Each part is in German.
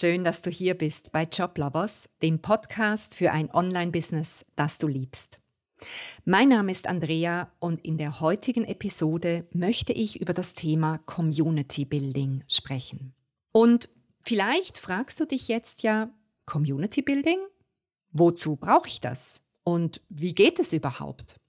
Schön, dass du hier bist bei Joblovers, dem Podcast für ein Online-Business, das du liebst. Mein Name ist Andrea und in der heutigen Episode möchte ich über das Thema Community Building sprechen. Und vielleicht fragst du dich jetzt ja, Community Building? Wozu brauche ich das? Und wie geht es überhaupt?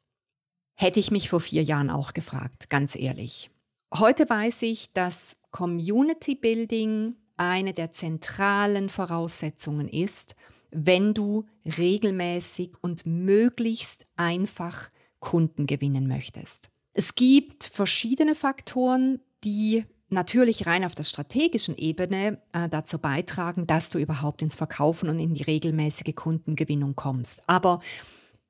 Hätte ich mich vor vier Jahren auch gefragt, ganz ehrlich. Heute weiß ich, dass Community Building eine der zentralen Voraussetzungen ist, wenn du regelmäßig und möglichst einfach Kunden gewinnen möchtest. Es gibt verschiedene Faktoren, die natürlich rein auf der strategischen Ebene äh, dazu beitragen, dass du überhaupt ins Verkaufen und in die regelmäßige Kundengewinnung kommst. Aber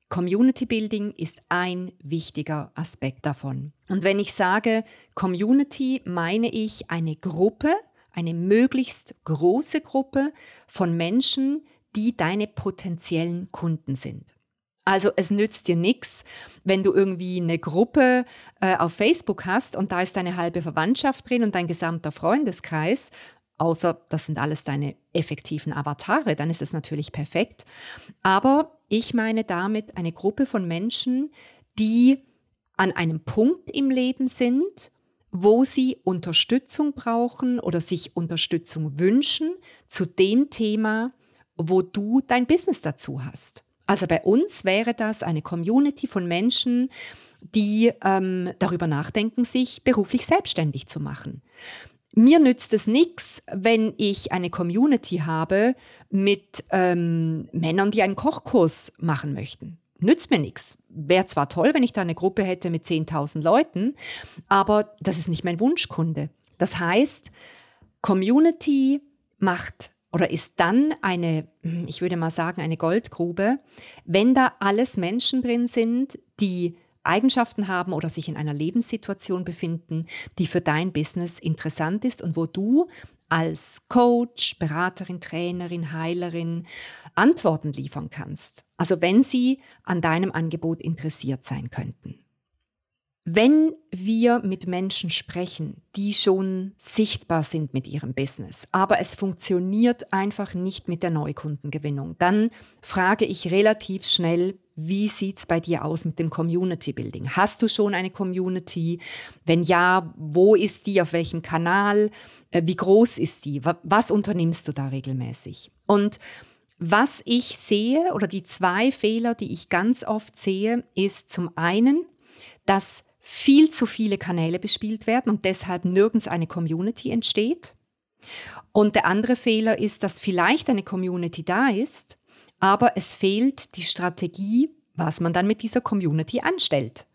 Community Building ist ein wichtiger Aspekt davon. Und wenn ich sage Community, meine ich eine Gruppe, eine möglichst große Gruppe von Menschen, die deine potenziellen Kunden sind. Also es nützt dir nichts, wenn du irgendwie eine Gruppe äh, auf Facebook hast und da ist deine halbe Verwandtschaft drin und dein gesamter Freundeskreis, außer das sind alles deine effektiven Avatare, dann ist es natürlich perfekt. Aber ich meine damit eine Gruppe von Menschen, die an einem Punkt im Leben sind, wo sie Unterstützung brauchen oder sich Unterstützung wünschen zu dem Thema, wo du dein Business dazu hast. Also bei uns wäre das eine Community von Menschen, die ähm, darüber nachdenken, sich beruflich selbstständig zu machen. Mir nützt es nichts, wenn ich eine Community habe mit ähm, Männern, die einen Kochkurs machen möchten. Nützt mir nichts. Wäre zwar toll, wenn ich da eine Gruppe hätte mit 10.000 Leuten, aber das ist nicht mein Wunschkunde. Das heißt, Community macht oder ist dann eine, ich würde mal sagen, eine Goldgrube, wenn da alles Menschen drin sind, die Eigenschaften haben oder sich in einer Lebenssituation befinden, die für dein Business interessant ist und wo du als Coach, Beraterin, Trainerin, Heilerin Antworten liefern kannst. Also wenn sie an deinem Angebot interessiert sein könnten. Wenn wir mit Menschen sprechen, die schon sichtbar sind mit ihrem Business, aber es funktioniert einfach nicht mit der Neukundengewinnung, dann frage ich relativ schnell, wie sieht es bei dir aus mit dem Community Building? Hast du schon eine Community? Wenn ja, wo ist die? Auf welchem Kanal? Äh, wie groß ist die? Was unternimmst du da regelmäßig? Und was ich sehe oder die zwei Fehler, die ich ganz oft sehe, ist zum einen, dass viel zu viele Kanäle bespielt werden und deshalb nirgends eine Community entsteht. Und der andere Fehler ist, dass vielleicht eine Community da ist, aber es fehlt die Strategie, was man dann mit dieser Community anstellt.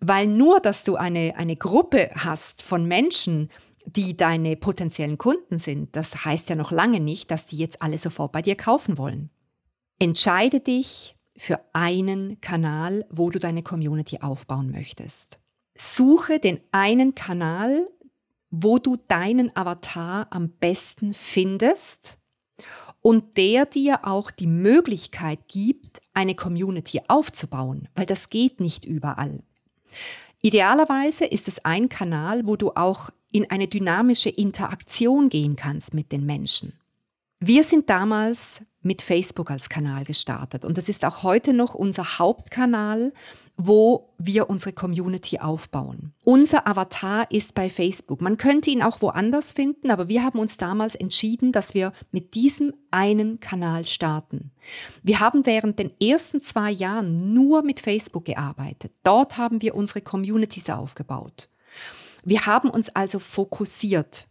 Weil nur, dass du eine, eine Gruppe hast von Menschen, die deine potenziellen Kunden sind, das heißt ja noch lange nicht, dass die jetzt alle sofort bei dir kaufen wollen. Entscheide dich für einen Kanal, wo du deine Community aufbauen möchtest suche den einen Kanal, wo du deinen Avatar am besten findest und der dir auch die Möglichkeit gibt, eine Community aufzubauen, weil das geht nicht überall. Idealerweise ist es ein Kanal, wo du auch in eine dynamische Interaktion gehen kannst mit den Menschen. Wir sind damals mit Facebook als Kanal gestartet und das ist auch heute noch unser Hauptkanal, wo wir unsere Community aufbauen. Unser Avatar ist bei Facebook. Man könnte ihn auch woanders finden, aber wir haben uns damals entschieden, dass wir mit diesem einen Kanal starten. Wir haben während den ersten zwei Jahren nur mit Facebook gearbeitet. Dort haben wir unsere Communities aufgebaut. Wir haben uns also fokussiert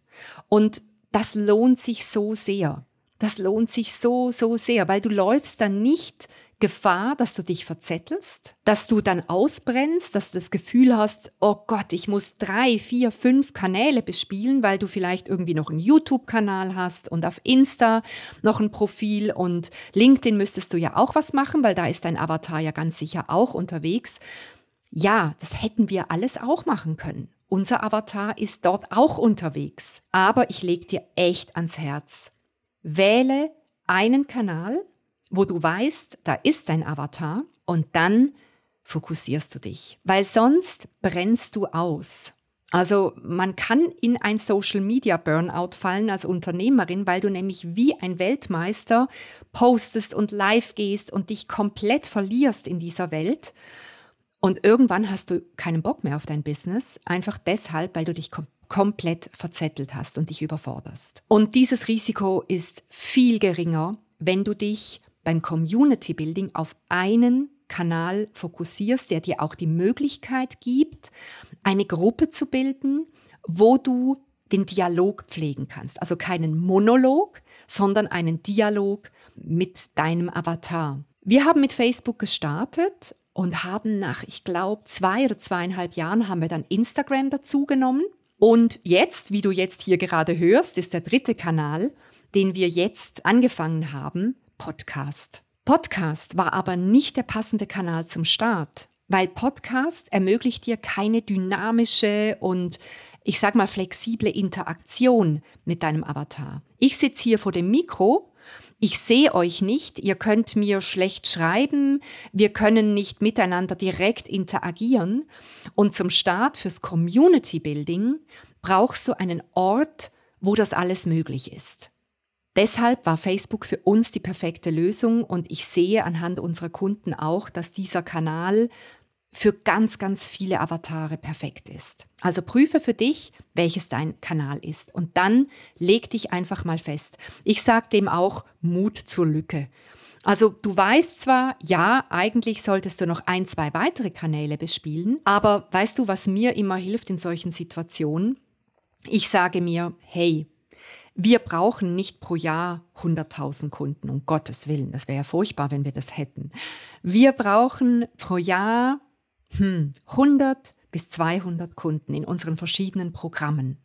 und das lohnt sich so sehr. Das lohnt sich so, so sehr, weil du läufst dann nicht Gefahr, dass du dich verzettelst, dass du dann ausbrennst, dass du das Gefühl hast, oh Gott, ich muss drei, vier, fünf Kanäle bespielen, weil du vielleicht irgendwie noch einen YouTube-Kanal hast und auf Insta noch ein Profil und LinkedIn müsstest du ja auch was machen, weil da ist dein Avatar ja ganz sicher auch unterwegs. Ja, das hätten wir alles auch machen können. Unser Avatar ist dort auch unterwegs. Aber ich leg dir echt ans Herz. Wähle einen Kanal, wo du weißt, da ist dein Avatar und dann fokussierst du dich, weil sonst brennst du aus. Also man kann in ein Social Media Burnout fallen als Unternehmerin, weil du nämlich wie ein Weltmeister postest und live gehst und dich komplett verlierst in dieser Welt. Und irgendwann hast du keinen Bock mehr auf dein Business, einfach deshalb, weil du dich kom komplett verzettelt hast und dich überforderst. Und dieses Risiko ist viel geringer, wenn du dich beim Community Building auf einen Kanal fokussierst, der dir auch die Möglichkeit gibt, eine Gruppe zu bilden, wo du den Dialog pflegen kannst. Also keinen Monolog, sondern einen Dialog mit deinem Avatar. Wir haben mit Facebook gestartet und haben nach, ich glaube, zwei oder zweieinhalb Jahren haben wir dann Instagram dazugenommen. Und jetzt, wie du jetzt hier gerade hörst, ist der dritte Kanal, den wir jetzt angefangen haben, Podcast. Podcast war aber nicht der passende Kanal zum Start, weil Podcast ermöglicht dir keine dynamische und ich sag mal flexible Interaktion mit deinem Avatar. Ich sitze hier vor dem Mikro ich sehe euch nicht, ihr könnt mir schlecht schreiben, wir können nicht miteinander direkt interagieren. Und zum Start fürs Community Building brauchst du einen Ort, wo das alles möglich ist. Deshalb war Facebook für uns die perfekte Lösung und ich sehe anhand unserer Kunden auch, dass dieser Kanal für ganz, ganz viele Avatare perfekt ist. Also prüfe für dich, welches dein Kanal ist. Und dann leg dich einfach mal fest. Ich sage dem auch Mut zur Lücke. Also du weißt zwar, ja, eigentlich solltest du noch ein, zwei weitere Kanäle bespielen, aber weißt du, was mir immer hilft in solchen Situationen? Ich sage mir, hey, wir brauchen nicht pro Jahr 100.000 Kunden, um Gottes Willen, das wäre ja furchtbar, wenn wir das hätten. Wir brauchen pro Jahr hm, 100 bis 200 Kunden in unseren verschiedenen Programmen.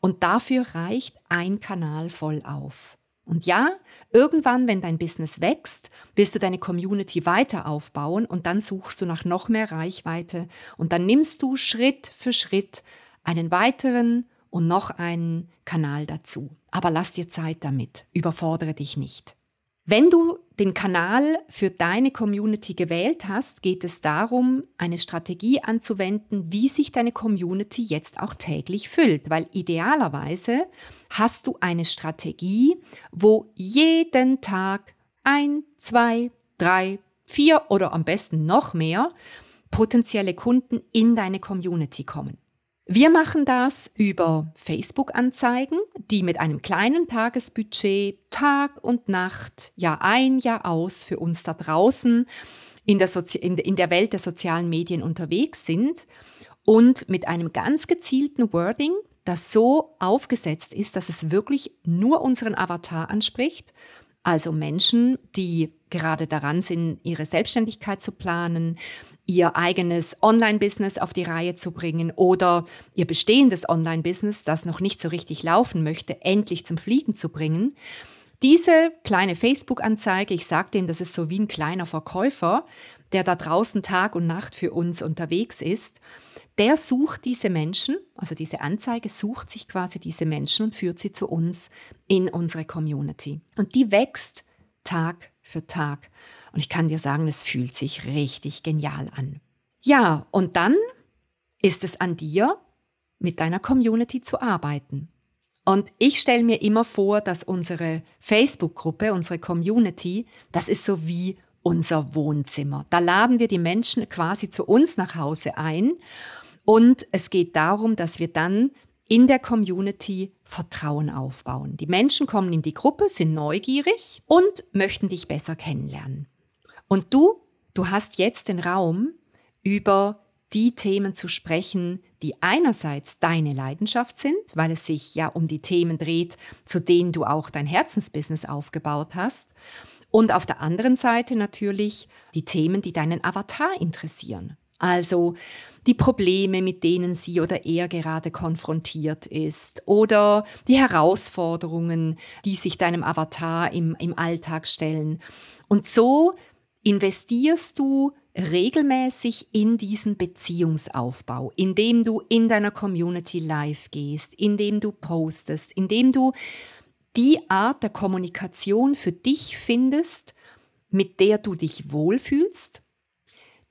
Und dafür reicht ein Kanal voll auf. Und ja, irgendwann, wenn dein Business wächst, willst du deine Community weiter aufbauen und dann suchst du nach noch mehr Reichweite und dann nimmst du Schritt für Schritt einen weiteren und noch einen Kanal dazu. Aber lass dir Zeit damit, überfordere dich nicht. Wenn du den Kanal für deine Community gewählt hast, geht es darum, eine Strategie anzuwenden, wie sich deine Community jetzt auch täglich füllt, weil idealerweise hast du eine Strategie, wo jeden Tag ein, zwei, drei, vier oder am besten noch mehr potenzielle Kunden in deine Community kommen. Wir machen das über Facebook-Anzeigen, die mit einem kleinen Tagesbudget Tag und Nacht, Jahr ein, Jahr aus für uns da draußen in der, Sozi in, der Welt der sozialen Medien unterwegs sind und mit einem ganz gezielten Wording, das so aufgesetzt ist, dass es wirklich nur unseren Avatar anspricht, also Menschen, die gerade daran sind, ihre Selbstständigkeit zu planen, ihr eigenes Online-Business auf die Reihe zu bringen oder ihr bestehendes Online-Business, das noch nicht so richtig laufen möchte, endlich zum Fliegen zu bringen. Diese kleine Facebook-Anzeige, ich sage denen, das ist so wie ein kleiner Verkäufer, der da draußen Tag und Nacht für uns unterwegs ist, der sucht diese Menschen, also diese Anzeige sucht sich quasi diese Menschen und führt sie zu uns in unsere Community. Und die wächst Tag für Tag. Und ich kann dir sagen, es fühlt sich richtig genial an. Ja, und dann ist es an dir, mit deiner Community zu arbeiten. Und ich stelle mir immer vor, dass unsere Facebook-Gruppe, unsere Community, das ist so wie unser Wohnzimmer. Da laden wir die Menschen quasi zu uns nach Hause ein. Und es geht darum, dass wir dann in der Community Vertrauen aufbauen. Die Menschen kommen in die Gruppe, sind neugierig und möchten dich besser kennenlernen. Und du, du hast jetzt den Raum, über die Themen zu sprechen, die einerseits deine Leidenschaft sind, weil es sich ja um die Themen dreht, zu denen du auch dein Herzensbusiness aufgebaut hast, und auf der anderen Seite natürlich die Themen, die deinen Avatar interessieren. Also die Probleme, mit denen sie oder er gerade konfrontiert ist oder die Herausforderungen, die sich deinem Avatar im, im Alltag stellen. Und so investierst du regelmäßig in diesen Beziehungsaufbau, indem du in deiner Community live gehst, indem du postest, indem du die Art der Kommunikation für dich findest, mit der du dich wohlfühlst,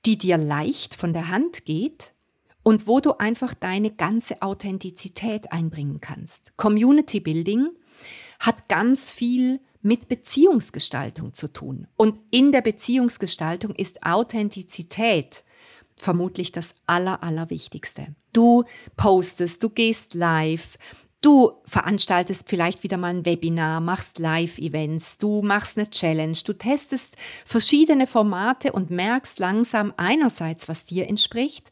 die dir leicht von der Hand geht und wo du einfach deine ganze Authentizität einbringen kannst. Community Building hat ganz viel mit Beziehungsgestaltung zu tun. Und in der Beziehungsgestaltung ist Authentizität vermutlich das Aller, Allerwichtigste. Du postest, du gehst live, du veranstaltest vielleicht wieder mal ein Webinar, machst Live-Events, du machst eine Challenge, du testest verschiedene Formate und merkst langsam einerseits, was dir entspricht,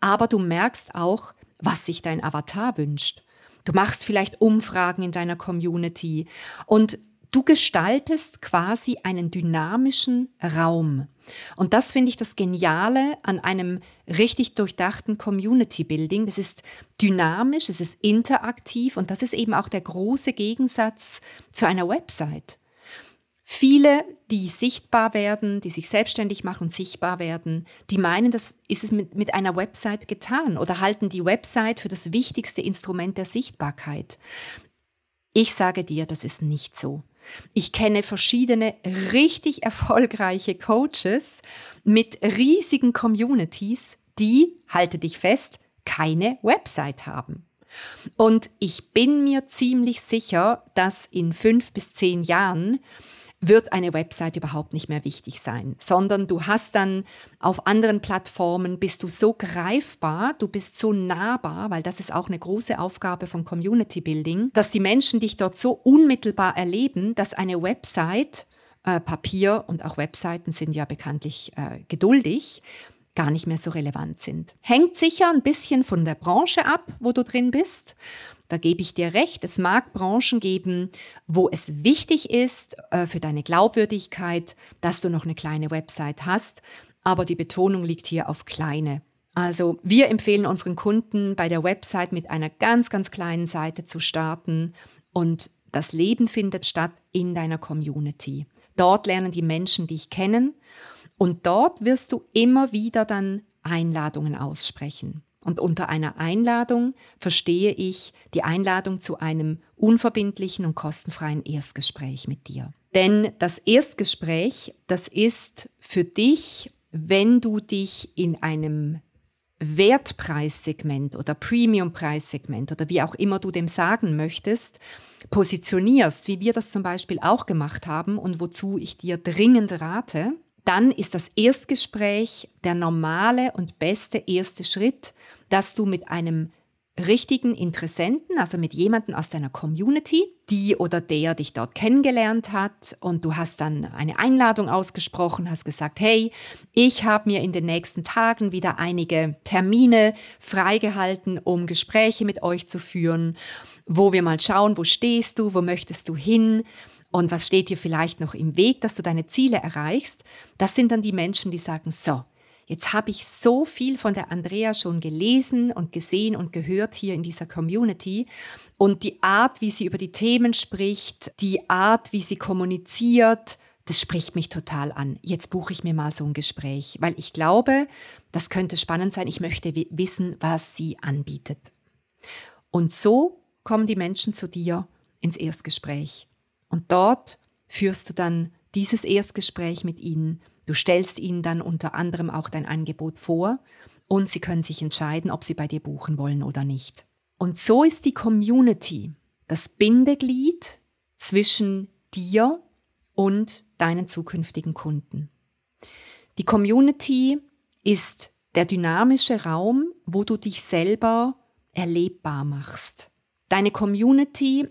aber du merkst auch, was sich dein Avatar wünscht. Du machst vielleicht Umfragen in deiner Community und du gestaltest quasi einen dynamischen Raum. Und das finde ich das Geniale an einem richtig durchdachten Community Building. Das ist dynamisch, es ist interaktiv und das ist eben auch der große Gegensatz zu einer Website. Viele, die sichtbar werden, die sich selbstständig machen und sichtbar werden, die meinen, das ist es mit, mit einer Website getan oder halten die Website für das wichtigste Instrument der Sichtbarkeit. Ich sage dir, das ist nicht so. Ich kenne verschiedene richtig erfolgreiche Coaches mit riesigen Communities, die, halte dich fest, keine Website haben. Und ich bin mir ziemlich sicher, dass in fünf bis zehn Jahren wird eine Website überhaupt nicht mehr wichtig sein, sondern du hast dann auf anderen Plattformen, bist du so greifbar, du bist so nahbar, weil das ist auch eine große Aufgabe von Community Building, dass die Menschen dich dort so unmittelbar erleben, dass eine Website, äh, Papier und auch Webseiten sind ja bekanntlich äh, geduldig, gar nicht mehr so relevant sind. Hängt sicher ein bisschen von der Branche ab, wo du drin bist. Da gebe ich dir recht. Es mag Branchen geben, wo es wichtig ist äh, für deine Glaubwürdigkeit, dass du noch eine kleine Website hast. Aber die Betonung liegt hier auf kleine. Also wir empfehlen unseren Kunden bei der Website mit einer ganz, ganz kleinen Seite zu starten und das Leben findet statt in deiner Community. Dort lernen die Menschen dich kennen und dort wirst du immer wieder dann Einladungen aussprechen. Und unter einer Einladung verstehe ich die Einladung zu einem unverbindlichen und kostenfreien Erstgespräch mit dir. Denn das Erstgespräch, das ist für dich, wenn du dich in einem Wertpreissegment oder Premiumpreissegment oder wie auch immer du dem sagen möchtest, positionierst, wie wir das zum Beispiel auch gemacht haben und wozu ich dir dringend rate, dann ist das Erstgespräch der normale und beste erste Schritt, dass du mit einem richtigen Interessenten, also mit jemandem aus deiner Community, die oder der dich dort kennengelernt hat und du hast dann eine Einladung ausgesprochen, hast gesagt, hey, ich habe mir in den nächsten Tagen wieder einige Termine freigehalten, um Gespräche mit euch zu führen, wo wir mal schauen, wo stehst du, wo möchtest du hin, und was steht dir vielleicht noch im Weg, dass du deine Ziele erreichst, das sind dann die Menschen, die sagen, so, jetzt habe ich so viel von der Andrea schon gelesen und gesehen und gehört hier in dieser Community und die Art, wie sie über die Themen spricht, die Art, wie sie kommuniziert, das spricht mich total an. Jetzt buche ich mir mal so ein Gespräch, weil ich glaube, das könnte spannend sein. Ich möchte wissen, was sie anbietet. Und so kommen die Menschen zu dir ins Erstgespräch. Und dort führst du dann dieses Erstgespräch mit ihnen. Du stellst ihnen dann unter anderem auch dein Angebot vor und sie können sich entscheiden, ob sie bei dir buchen wollen oder nicht. Und so ist die Community das Bindeglied zwischen dir und deinen zukünftigen Kunden. Die Community ist der dynamische Raum, wo du dich selber erlebbar machst. Deine Community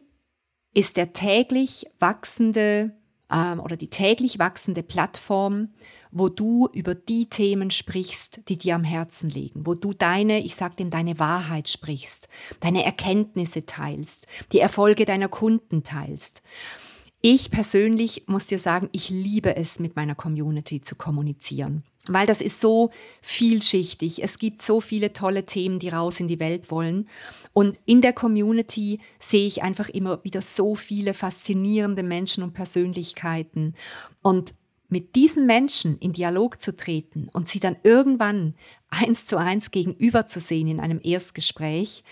ist der täglich wachsende ähm, oder die täglich wachsende Plattform, wo du über die Themen sprichst, die dir am Herzen liegen, wo du deine, ich sag dem, deine Wahrheit sprichst, deine Erkenntnisse teilst, die Erfolge deiner Kunden teilst. Ich persönlich muss dir sagen, ich liebe es, mit meiner Community zu kommunizieren, weil das ist so vielschichtig. Es gibt so viele tolle Themen, die raus in die Welt wollen. Und in der Community sehe ich einfach immer wieder so viele faszinierende Menschen und Persönlichkeiten. Und mit diesen Menschen in Dialog zu treten und sie dann irgendwann eins zu eins gegenüberzusehen in einem Erstgespräch,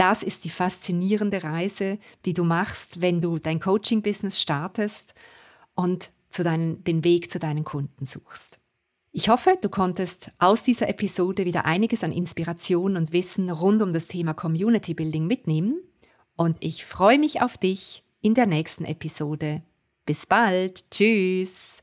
das ist die faszinierende Reise, die du machst, wenn du dein Coaching-Business startest und zu deinen, den Weg zu deinen Kunden suchst. Ich hoffe, du konntest aus dieser Episode wieder einiges an Inspiration und Wissen rund um das Thema Community Building mitnehmen und ich freue mich auf dich in der nächsten Episode. Bis bald. Tschüss.